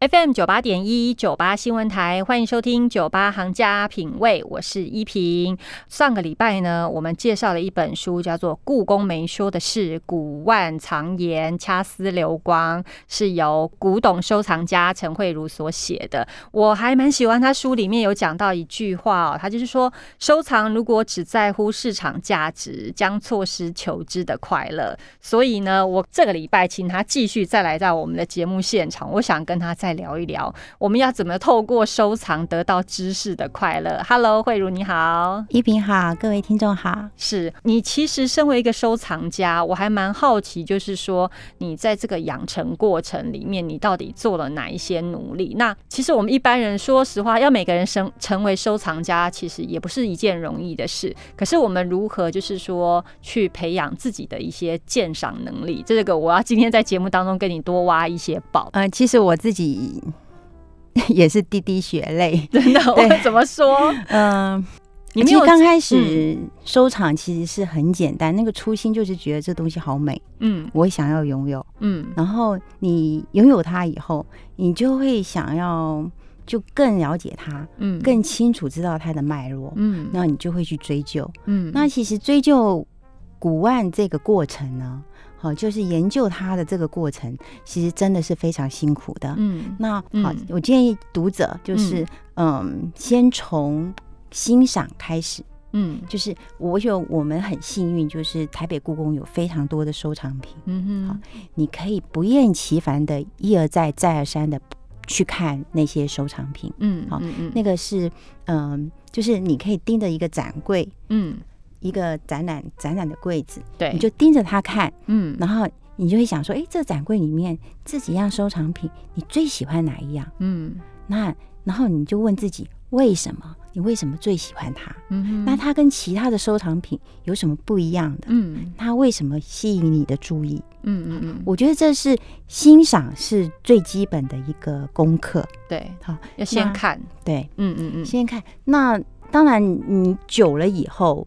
FM 九八点一九八新闻台，欢迎收听九八行家品味，我是依萍。上个礼拜呢，我们介绍了一本书，叫做《故宫没说的事：古万藏言，掐丝流光》，是由古董收藏家陈慧茹所写的。我还蛮喜欢他书里面有讲到一句话哦，他就是说，收藏如果只在乎市场价值，将错失求知的快乐。所以呢，我这个礼拜请他继续再来到我们的节目现场，我想跟他再。聊一聊，我们要怎么透过收藏得到知识的快乐？Hello，慧茹你好，一平好，各位听众好。是你其实身为一个收藏家，我还蛮好奇，就是说你在这个养成过程里面，你到底做了哪一些努力？那其实我们一般人说实话，要每个人生成为收藏家，其实也不是一件容易的事。可是我们如何就是说去培养自己的一些鉴赏能力？这个我要今天在节目当中跟你多挖一些宝。呃，其实我自己。也是滴滴血泪，真的。我怎么说？嗯，你其实刚开始收藏其实是很简单，那个初心就是觉得这东西好美，嗯，我想要拥有，嗯。然后你拥有它以后，你就会想要就更了解它，嗯，更清楚知道它的脉络，嗯。那你就会去追究，嗯。那其实追究古案这个过程呢？好，就是研究它的这个过程，其实真的是非常辛苦的。嗯，那好，我建议读者就是，嗯，先从欣赏开始。嗯，就是我有我们很幸运，就是台北故宫有非常多的收藏品。嗯哼，好，你可以不厌其烦的一而再再而三的去看那些收藏品。嗯，好，那个是，嗯，就是你可以盯着一个展柜。嗯。一个展览展览的柜子，对，你就盯着它看，嗯，然后你就会想说，哎，这展柜里面这几样收藏品，你最喜欢哪一样？嗯，那然后你就问自己，为什么？你为什么最喜欢它？嗯，那它跟其他的收藏品有什么不一样的？嗯，它为什么吸引你的注意？嗯嗯嗯，我觉得这是欣赏是最基本的一个功课。对，好，要先看，对，嗯嗯嗯，先看。那当然，你久了以后。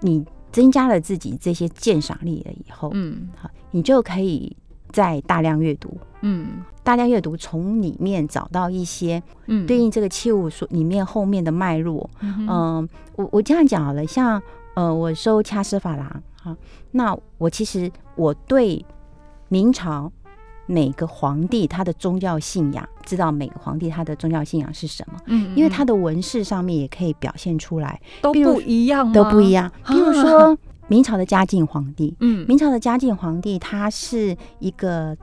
你增加了自己这些鉴赏力了以后，嗯，好，你就可以再大量阅读，嗯，大量阅读，从里面找到一些，嗯，对应这个器物所里面后面的脉络，嗯，我我这样讲好了，像呃，我收掐丝珐琅，哈，那我其实我对明朝。每个皇帝他的宗教信仰，知道每个皇帝他的宗教信仰是什么？嗯，因为他的纹饰上面也可以表现出来，都不一样，都不一样。比如说明朝的嘉靖皇帝，嗯，明朝的嘉靖皇帝他是一个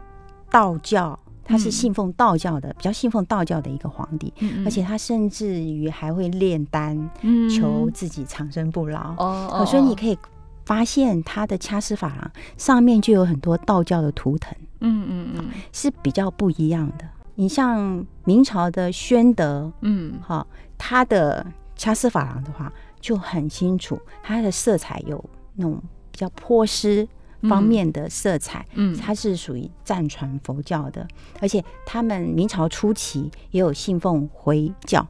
道教，他是信奉道教的，比较信奉道教的一个皇帝，而且他甚至于还会炼丹，求自己长生不老。哦，所以你可以发现他的掐丝珐琅上面就有很多道教的图腾。嗯嗯嗯，是比较不一样的。你像明朝的宣德，嗯，好，它的掐丝珐琅的话就很清楚，它的色彩有那种比较泼湿方面的色彩，嗯，它是属于藏传佛教的，而且他们明朝初期也有信奉回教。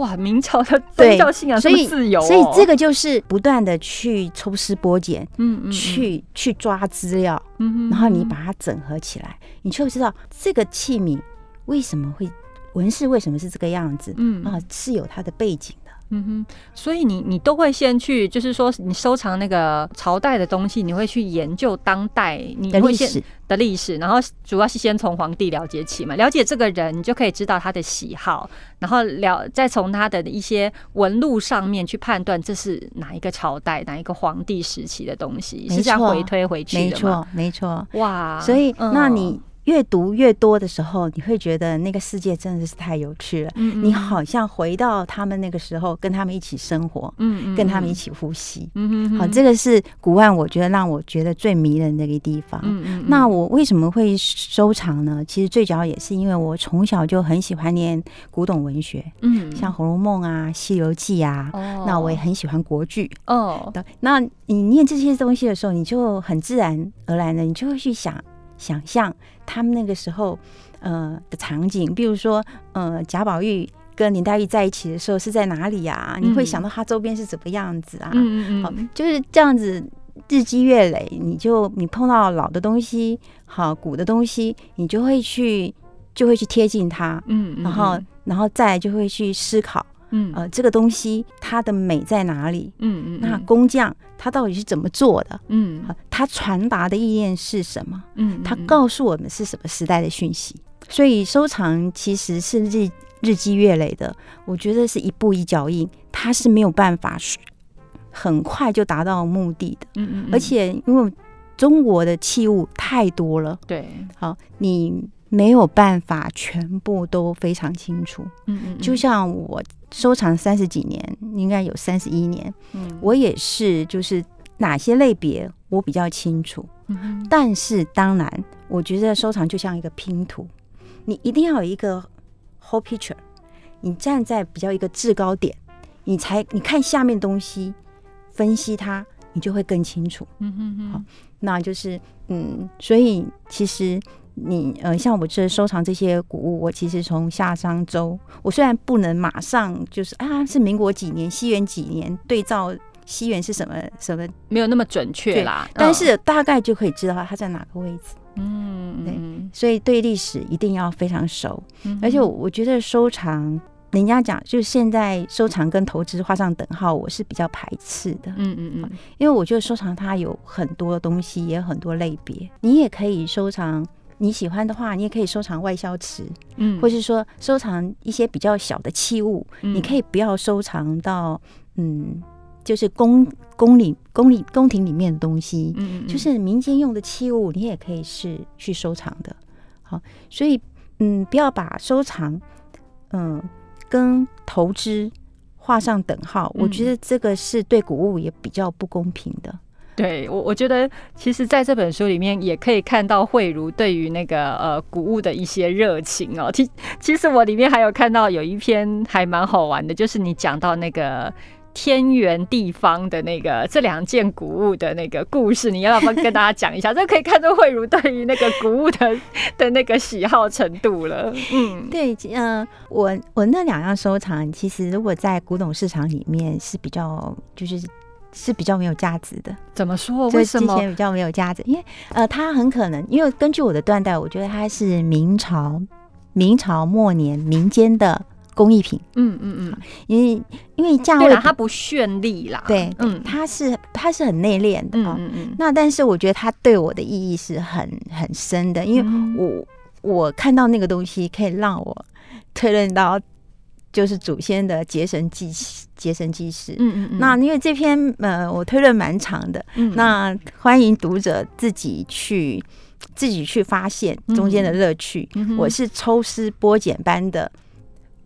哇，明朝的宗教信仰这么自由，所以这个就是不断的去抽丝剥茧，嗯嗯，去去抓资料，嗯嗯然后你把它整合起来，你就会知道这个器皿为什么会纹饰为什么是这个样子，嗯。啊，是有它的背景的。嗯哼，所以你你都会先去，就是说你收藏那个朝代的东西，你会去研究当代你的历史。的历史，然后主要是先从皇帝了解起嘛，了解这个人，你就可以知道他的喜好，然后了再从他的一些纹路上面去判断这是哪一个朝代、哪一个皇帝时期的东西，是这样回推回去的没错，没错，哇，所以那你。越读越多的时候，你会觉得那个世界真的是太有趣了。嗯你好像回到他们那个时候，跟他们一起生活，嗯跟他们一起呼吸。嗯好，这个是古玩，我觉得让我觉得最迷人的一个地方。嗯嗯。那我为什么会收藏呢？其实最主要也是因为我从小就很喜欢念古董文学。嗯。像《红楼梦》啊，《西游记》啊。哦。那我也很喜欢国剧。哦。那你念这些东西的时候，你就很自然而然的，你就会去想。想象他们那个时候，呃的场景，比如说，呃贾宝玉跟林黛玉在一起的时候是在哪里呀？你会想到他周边是怎么样子啊？嗯嗯好，就是这样子，日积月累，你就你碰到老的东西，好古的东西，你就会去就会去贴近它，嗯，然后然后再就会去思考，嗯，呃，这个东西它的美在哪里？嗯嗯，那工匠他到底是怎么做的？嗯，他传达的意念是什么？嗯，他告诉我们是什么时代的讯息？所以收藏其实是日日积月累的，我觉得是一步一脚印，它是没有办法很快就达到目的的。嗯嗯，而且因为中国的器物太多了，对，好，你没有办法全部都非常清楚。嗯嗯，就像我收藏三十几年，应该有三十一年，嗯，我也是，就是哪些类别我比较清楚。嗯但是当然，我觉得收藏就像一个拼图。你一定要有一个 whole picture，你站在比较一个制高点，你才你看下面东西，分析它，你就会更清楚。嗯哼哼，好，那就是嗯，所以其实你呃，像我这收藏这些古物，我其实从夏商周，我虽然不能马上就是啊，是民国几年、西元几年对照西元是什么什么，没有那么准确啦，但是大概就可以知道它在哪个位置。嗯，对，所以对历史一定要非常熟，而且我觉得收藏，人家讲就是现在收藏跟投资画上等号，我是比较排斥的。嗯嗯嗯，因为我觉得收藏它有很多东西，也有很多类别。你也可以收藏你喜欢的话，你也可以收藏外销瓷，嗯，或是说收藏一些比较小的器物，你可以不要收藏到嗯。就是宫宫里宫里宫廷里面的东西，嗯，就是民间用的器物，你也可以是去收藏的。好，所以嗯，不要把收藏嗯跟投资画上等号。我觉得这个是对古物也比较不公平的。对我，我觉得其实在这本书里面也可以看到慧茹对于那个呃古物的一些热情哦。其其实我里面还有看到有一篇还蛮好玩的，就是你讲到那个。天圆地方的那个这两件古物的那个故事，你要不要跟大家讲一下？这可以看出慧茹对于那个古物的的那个喜好程度了。嗯，对，嗯，我我那两样收藏，其实如果在古董市场里面是比较，就是是比较没有价值的。怎么说？为什么比较没有价值？因为呃，它很可能，因为根据我的断代，我觉得它是明朝明朝末年民间的。工艺品，嗯嗯嗯，因为因为价位它不绚丽啦，对，嗯，它是它是很内敛的啊，嗯嗯，那但是我觉得它对我的意义是很很深的，因为我我看到那个东西可以让我推论到就是祖先的结绳记结绳记事，嗯嗯嗯，那因为这篇呃我推论蛮长的，嗯，那欢迎读者自己去自己去发现中间的乐趣，我是抽丝剥茧般的。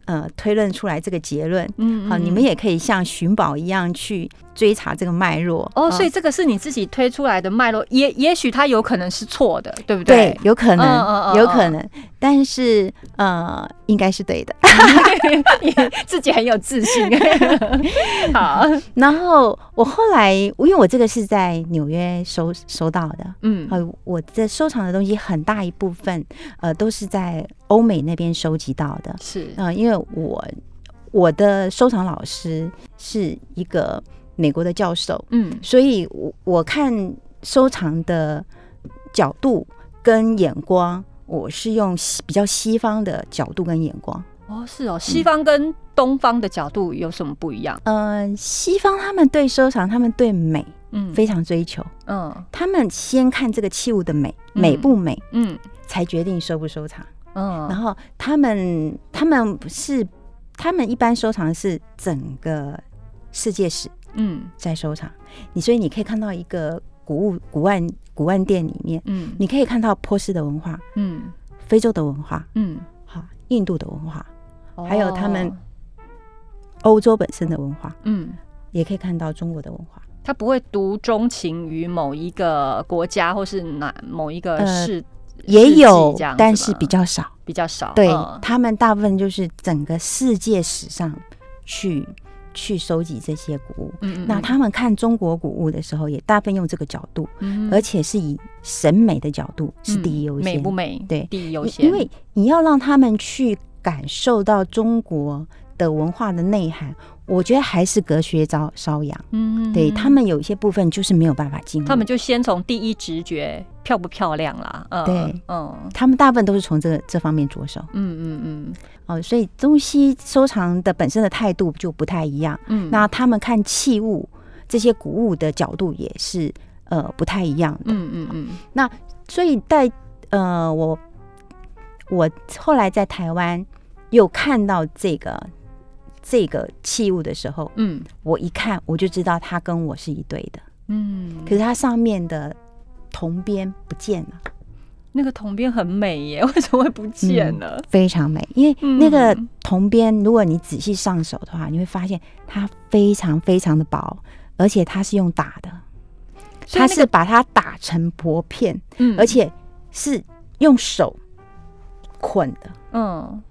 呃，推论出来这个结论，嗯，好，你们也可以像寻宝一样去追查这个脉络。哦。所以这个是你自己推出来的脉络，也也许它有可能是错的，对不对？对，有可能，有可能。但是呃，应该是对的，自己很有自信。好，然后我后来，因为我这个是在纽约收收到的，嗯，呃，我的收藏的东西很大一部分，呃，都是在欧美那边收集到的，是。呃，因为我我的收藏老师是一个美国的教授，嗯，所以我我看收藏的角度跟眼光。我是用比较西方的角度跟眼光。哦，是哦，西方跟东方的角度有什么不一样？嗯，西方他们对收藏，他们对美，嗯，非常追求，嗯，他们先看这个器物的美，美不美，嗯，才决定收不收藏，嗯，然后他们他们是他们一般收藏是整个世界史，嗯，在收藏，你所以你可以看到一个。古物古玩古玩店里面，嗯，你可以看到波斯的文化，嗯，非洲的文化，嗯，好，印度的文化，还有他们欧洲本身的文化，嗯，也可以看到中国的文化。他不会独钟情于某一个国家或是哪某一个世，也有，但是比较少，比较少。对他们大部分就是整个世界史上去。去收集这些古物，那他们看中国古物的时候，也大部分用这个角度，而且是以审美的角度是第一优先，美不美？对，第一优先。因为你要让他们去感受到中国的文化的内涵，我觉得还是隔靴搔搔痒。嗯，对他们有一些部分就是没有办法进入，他们就先从第一直觉漂不漂亮啦。嗯，对，嗯，他们大部分都是从这个这方面着手。嗯嗯嗯。哦，所以中西收藏的本身的态度就不太一样。嗯，那他们看器物这些古物的角度也是呃不太一样的。嗯嗯嗯。那所以在呃我我后来在台湾又看到这个。这个器物的时候，嗯，我一看我就知道它跟我是一对的，嗯，可是它上面的铜边不见了，那个铜边很美耶，为什么会不见了？非常美，因为那个铜边，如果你仔细上手的话，你会发现它非常非常的薄，而且它是用打的，它是把它打成薄片，嗯，而且是用手捆的，嗯。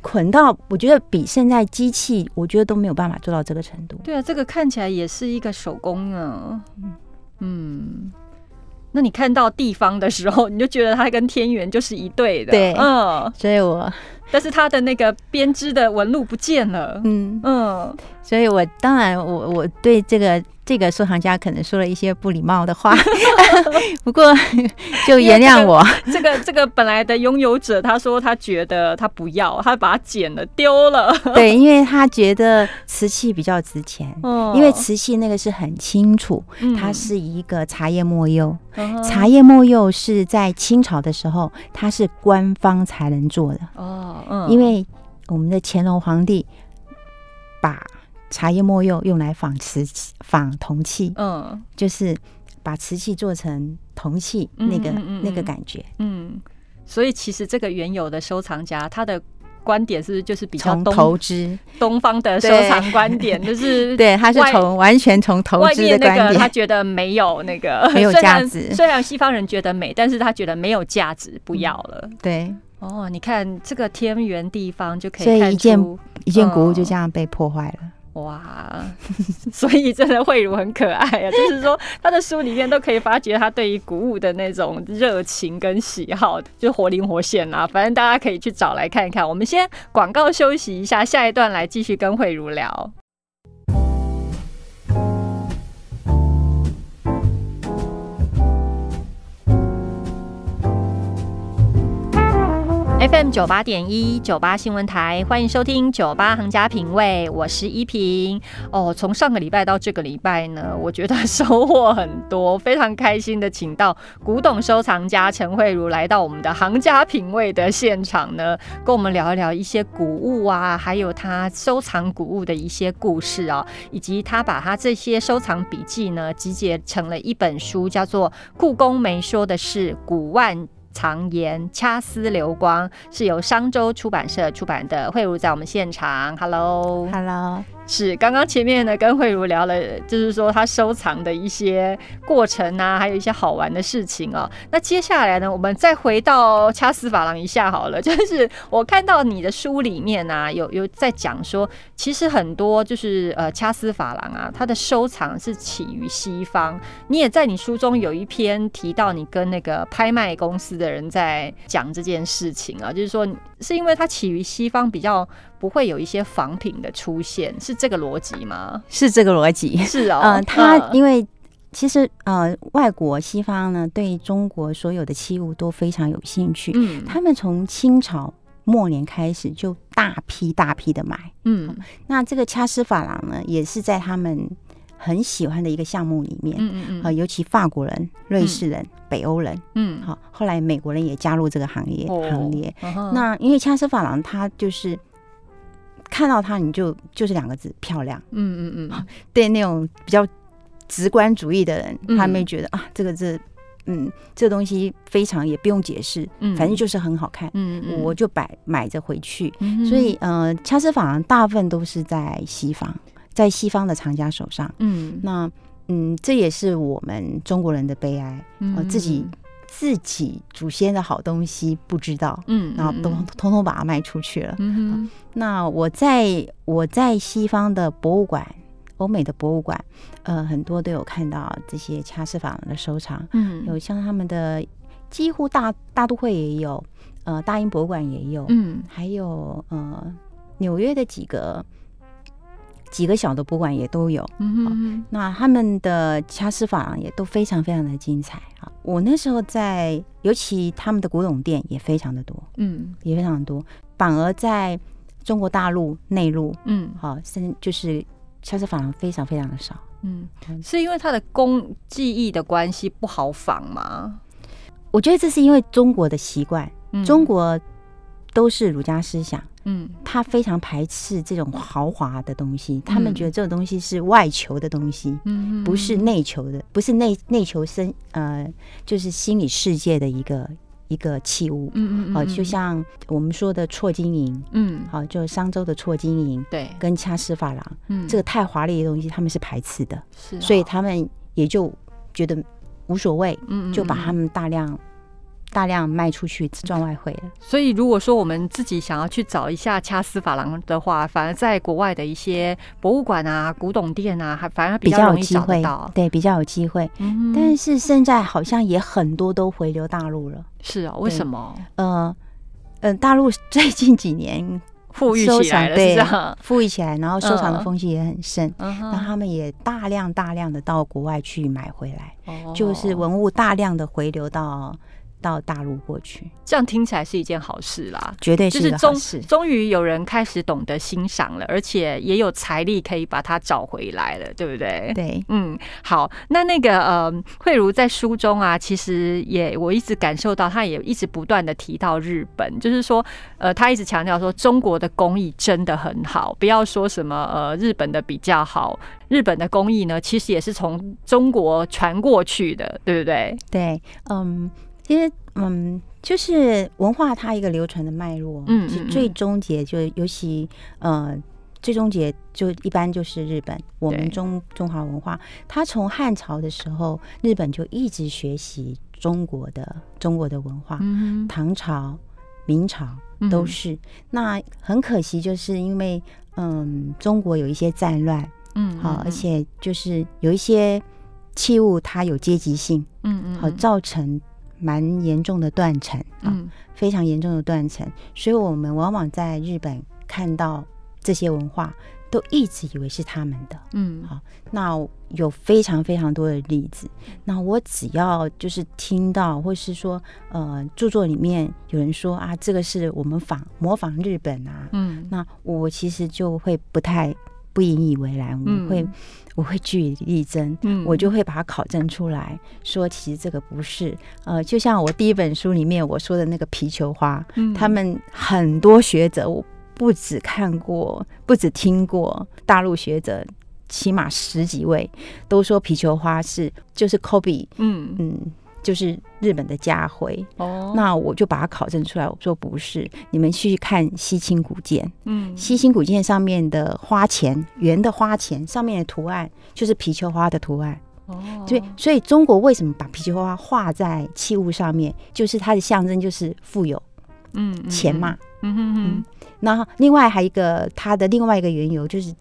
捆到，我觉得比现在机器，我觉得都没有办法做到这个程度。对啊，这个看起来也是一个手工呢。嗯，那你看到地方的时候，你就觉得它跟天元就是一对的。对，嗯，所以我，但是它的那个编织的纹路不见了。嗯嗯，所以我当然，我我对这个。这个收藏家可能说了一些不礼貌的话，不过就原谅我。这个这个本来的拥有者，他说他觉得他不要，他把它剪了丢了。对，因为他觉得瓷器比较值钱。哦，因为瓷器那个是很清楚，它是一个茶叶墨釉。茶叶墨釉是在清朝的时候，它是官方才能做的。哦，嗯，因为我们的乾隆皇帝把。茶叶墨釉用来仿瓷器、仿铜器，嗯，就是把瓷器做成铜器，那个那个感觉，嗯。所以其实这个原有的收藏家，他的观点是就是比较投资东方的收藏观点，就是对，他是从完全从投资的观点，他觉得没有那个没有 价值。虽然西方人觉得美，但是他觉得没有价值，不要了。对，哦，你看这个天圆地方就可以看出一件古物就这样被破坏了。哇，所以真的慧茹很可爱啊！就是说，他的书里面都可以发觉他对于古物的那种热情跟喜好，就活灵活现啊。反正大家可以去找来看一看。我们先广告休息一下，下一段来继续跟慧茹聊。FM 九八点一九八新闻台，欢迎收听九八行家品味，我是依萍。哦，从上个礼拜到这个礼拜呢，我觉得收获很多，非常开心的，请到古董收藏家陈慧茹来到我们的行家品味的现场呢，跟我们聊一聊一些古物啊，还有他收藏古物的一些故事啊，以及他把他这些收藏笔记呢集结成了一本书，叫做《故宫没说的是古万》。藏言掐丝流光是由商周出版社出版的，慧茹在我们现场，Hello，Hello。是刚刚前面呢跟慧茹聊了，就是说他收藏的一些过程啊，还有一些好玩的事情哦。那接下来呢，我们再回到掐丝珐琅一下好了。就是我看到你的书里面呢，有有在讲说，其实很多就是呃掐丝珐琅啊，它的收藏是起于西方。你也在你书中有一篇提到，你跟那个拍卖公司的人在讲这件事情啊，就是说是因为它起于西方比较。不会有一些仿品的出现，是这个逻辑吗？是这个逻辑，是哦。嗯，他因为其实呃，外国西方呢对中国所有的器物都非常有兴趣。嗯，他们从清朝末年开始就大批大批的买。嗯，那这个掐丝珐琅呢，也是在他们很喜欢的一个项目里面。嗯嗯嗯。啊，尤其法国人、瑞士人、北欧人。嗯。好，后来美国人也加入这个行业行列。那因为掐丝珐琅，它就是。看到它，你就就是两个字漂亮。嗯嗯嗯，对那种比较直观主义的人，他们觉得啊，这个字，嗯，这东西非常也不用解释，嗯，反正就是很好看。嗯嗯，我就摆买着回去。所以，呃，掐丝珐琅大部分都是在西方，在西方的藏家手上。嗯，那嗯，这也是我们中国人的悲哀，呃，自己。自己祖先的好东西不知道，嗯，然后都通通把它卖出去了。嗯那我在我在西方的博物馆，欧美的博物馆，呃，很多都有看到这些掐丝珐琅的收藏。嗯，有像他们的几乎大大都会也有，呃，大英博物馆也有，嗯，还有呃纽约的几个几个小的博物馆也都有。嗯那他们的掐丝珐琅也都非常非常的精彩啊！我那时候在，尤其他们的古董店也非常的多，嗯，也非常的多。反而在中国大陆内陆，嗯，好，甚就是掐丝珐琅非常非常的少。嗯，是因为它的工技艺的关系不好仿吗？我觉得这是因为中国的习惯，中国都是儒家思想，嗯，他非常排斥这种豪华的东西，他们觉得这种东西是外求的东西，嗯，不是内求的，不是内内求生，呃，就是心理世界的一个一个器物，嗯嗯，好，就像我们说的错金银，嗯，好，就是商周的错金银，对，跟掐丝珐琅，嗯，这个太华丽的东西，他们是排斥的，是，所以他们也就觉得。无所谓，嗯，就把他们大量大量卖出去赚外汇了。所以，如果说我们自己想要去找一下掐丝珐琅的话，反而在国外的一些博物馆啊、古董店啊，还反而比较容易找到，对，比较有机会。但是现在好像也很多都回流大陆了。是啊，为什么？呃，嗯，大陆最近几年。富裕起来了，对，富裕起来，然后收藏的风气也很盛，那他们也大量大量的到国外去买回来，就是文物大量的回流到。到大陆过去，这样听起来是一件好事啦，绝对是好事。终于有人开始懂得欣赏了，而且也有财力可以把它找回来了，对不对？对，嗯，好。那那个呃，慧茹在书中啊，其实也我一直感受到，他也一直不断的提到日本，就是说，呃，他一直强调说，中国的工艺真的很好，不要说什么呃日本的比较好，日本的工艺呢，其实也是从中国传过去的，对不对？对，嗯。其实，嗯，就是文化它一个流传的脉络，嗯，最终结就尤其，呃，最终结就一般就是日本。我们中中华文化，它从汉朝的时候，日本就一直学习中国的中国的文化，唐朝、明朝都是。那很可惜，就是因为，嗯，中国有一些战乱，嗯，好，而且就是有一些器物它有阶级性，嗯嗯，好，造成。蛮严重的断层啊，非常严重的断层，所以我们往往在日本看到这些文化，都一直以为是他们的。嗯，好，那有非常非常多的例子。那我只要就是听到，或是说，呃，著作里面有人说啊，这个是我们仿模仿日本啊，嗯，那我其实就会不太。不引以为然，我会我会据理力争，我就会把它考证出来，说其实这个不是，呃，就像我第一本书里面我说的那个皮球花，他们很多学者，我不止看过，不止听过，大陆学者起码十几位都说皮球花是就是 Kobe，嗯。嗯。就是日本的家徽哦，那我就把它考证出来。我说不是，你们去看西青古剑，嗯，西青古剑上面的花钱，圆的花钱上面的图案就是貔貅花的图案哦。对，所以中国为什么把貔貅花画在器物上面，就是它的象征，就是富有，嗯，钱嘛，嗯哼哼。然后另外还有一个它的另外一个缘由，就是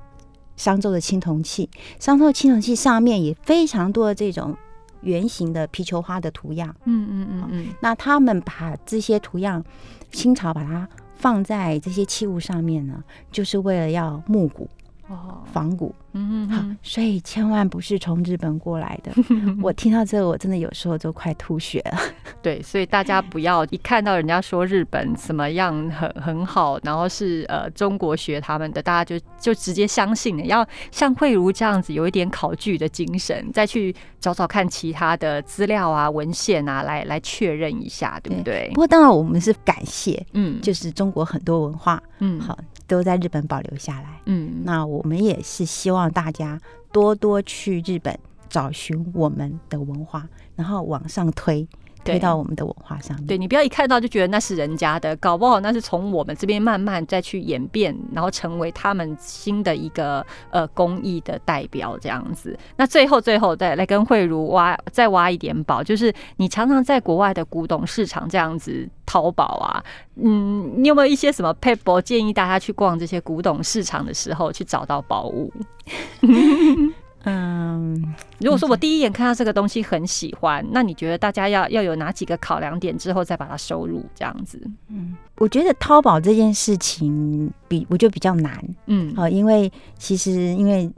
商周的青铜器，商周的青铜器上面也非常多的这种。圆形的皮球花的图样，嗯嗯嗯嗯，那他们把这些图样，清朝把它放在这些器物上面呢，就是为了要木古。哦，仿古，嗯好，所以千万不是从日本过来的。我听到这个，我真的有时候都快吐血了。对，所以大家不要一看到人家说日本怎么样很很好，然后是呃中国学他们的，大家就就直接相信了。要像慧茹这样子，有一点考据的精神，再去找找看其他的资料啊、文献啊，来来确认一下，对不对？不过当然，我们是感谢，嗯，就是中国很多文化，嗯，好。都在日本保留下来。嗯，那我们也是希望大家多多去日本找寻我们的文化，然后往上推。推到我们的文化上面，对你不要一看到就觉得那是人家的，搞不好那是从我们这边慢慢再去演变，然后成为他们新的一个呃工艺的代表这样子。那最后最后再来跟慧茹挖再挖一点宝，就是你常常在国外的古董市场这样子淘宝啊，嗯，你有没有一些什么 paper 建议大家去逛这些古董市场的时候去找到宝物？嗯，如果说我第一眼看到这个东西很喜欢，那你觉得大家要要有哪几个考量点之后再把它收入这样子？嗯，我觉得淘宝这件事情比我觉得比较难，嗯，啊，因为其实因为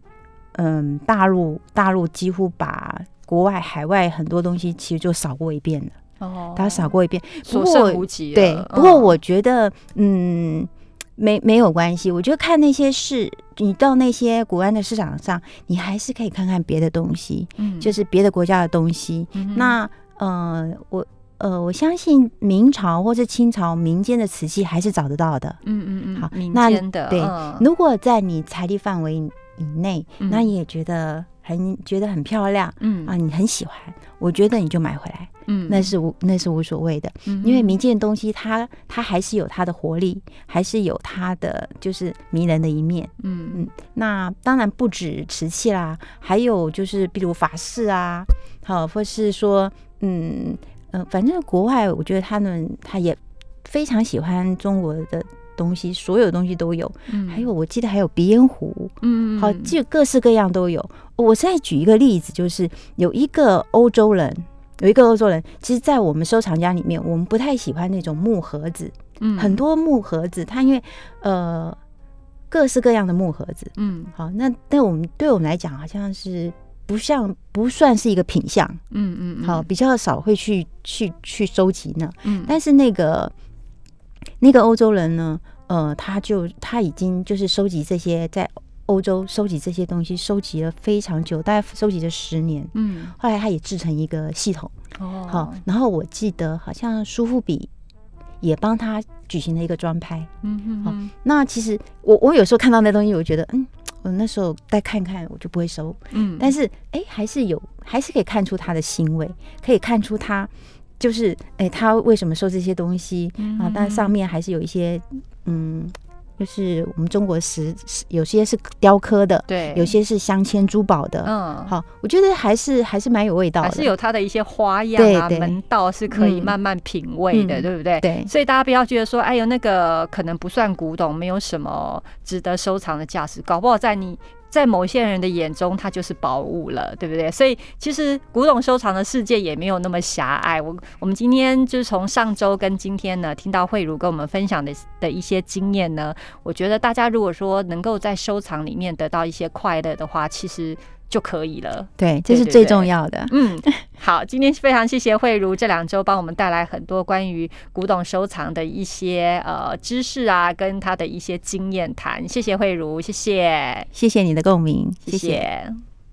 嗯，大陆大陆几乎把国外海外很多东西其实就扫过一遍了，哦，他扫过一遍，所剩无几。对，不过我觉得嗯。没没有关系，我觉得看那些市，你到那些古安的市场上，你还是可以看看别的东西，嗯，就是别的国家的东西。那呃，我呃，我相信明朝或是清朝民间的瓷器还是找得到的，嗯嗯嗯。好，民间的对，如果在你财力范围以内，那你也觉得。很觉得很漂亮，嗯啊，你很喜欢，我觉得你就买回来，嗯，那是无那是无所谓的，因为民间东西它它还是有它的活力，还是有它的就是迷人的一面，嗯嗯。那当然不止瓷器啦，还有就是比如法式啊，好，或是说嗯嗯，反正国外我觉得他们他也非常喜欢中国的。东西所有东西都有，还有我记得还有鼻烟壶，嗯，好，就各式各样都有。我再举一个例子，就是有一个欧洲人，有一个欧洲人，其实，在我们收藏家里面，我们不太喜欢那种木盒子，嗯，很多木盒子，它因为呃各式各样的木盒子，嗯，好，那但我们对我们来讲，好像是不像不算是一个品相，嗯嗯，好，比较少会去去去收集呢，嗯，但是那个。那个欧洲人呢？呃，他就他已经就是收集这些在欧洲收集这些东西，收集了非常久，大概收集了十年。嗯，后来他也制成一个系统。哦，好，然后我记得好像苏富比也帮他举行了一个专拍。嗯嗯，好，那其实我我有时候看到那东西，我觉得嗯，我那时候再看看，我就不会收。嗯，但是哎，还是有，还是可以看出他的欣慰，可以看出他。就是，哎，他为什么收这些东西啊？但上面还是有一些，嗯，就是我们中国石，有些是雕刻的，对，有些是镶嵌珠宝的，嗯，好，我觉得还是还是蛮有味道的，还是有它的一些花样啊，门道是可以慢慢品味的，对不对？对，所以大家不要觉得说，哎呦，那个可能不算古董，没有什么值得收藏的价值，搞不好在你。在某些人的眼中，它就是宝物了，对不对？所以其实古董收藏的世界也没有那么狭隘。我我们今天就是从上周跟今天呢，听到慧茹跟我们分享的的一些经验呢，我觉得大家如果说能够在收藏里面得到一些快乐的话，其实。就可以了，对，这是最重要的。嗯，好，今天非常谢谢慧茹这两周帮我们带来很多关于古董收藏的一些呃知识啊，跟他的一些经验谈。谢谢慧茹，谢谢，谢谢你的共鸣，谢谢。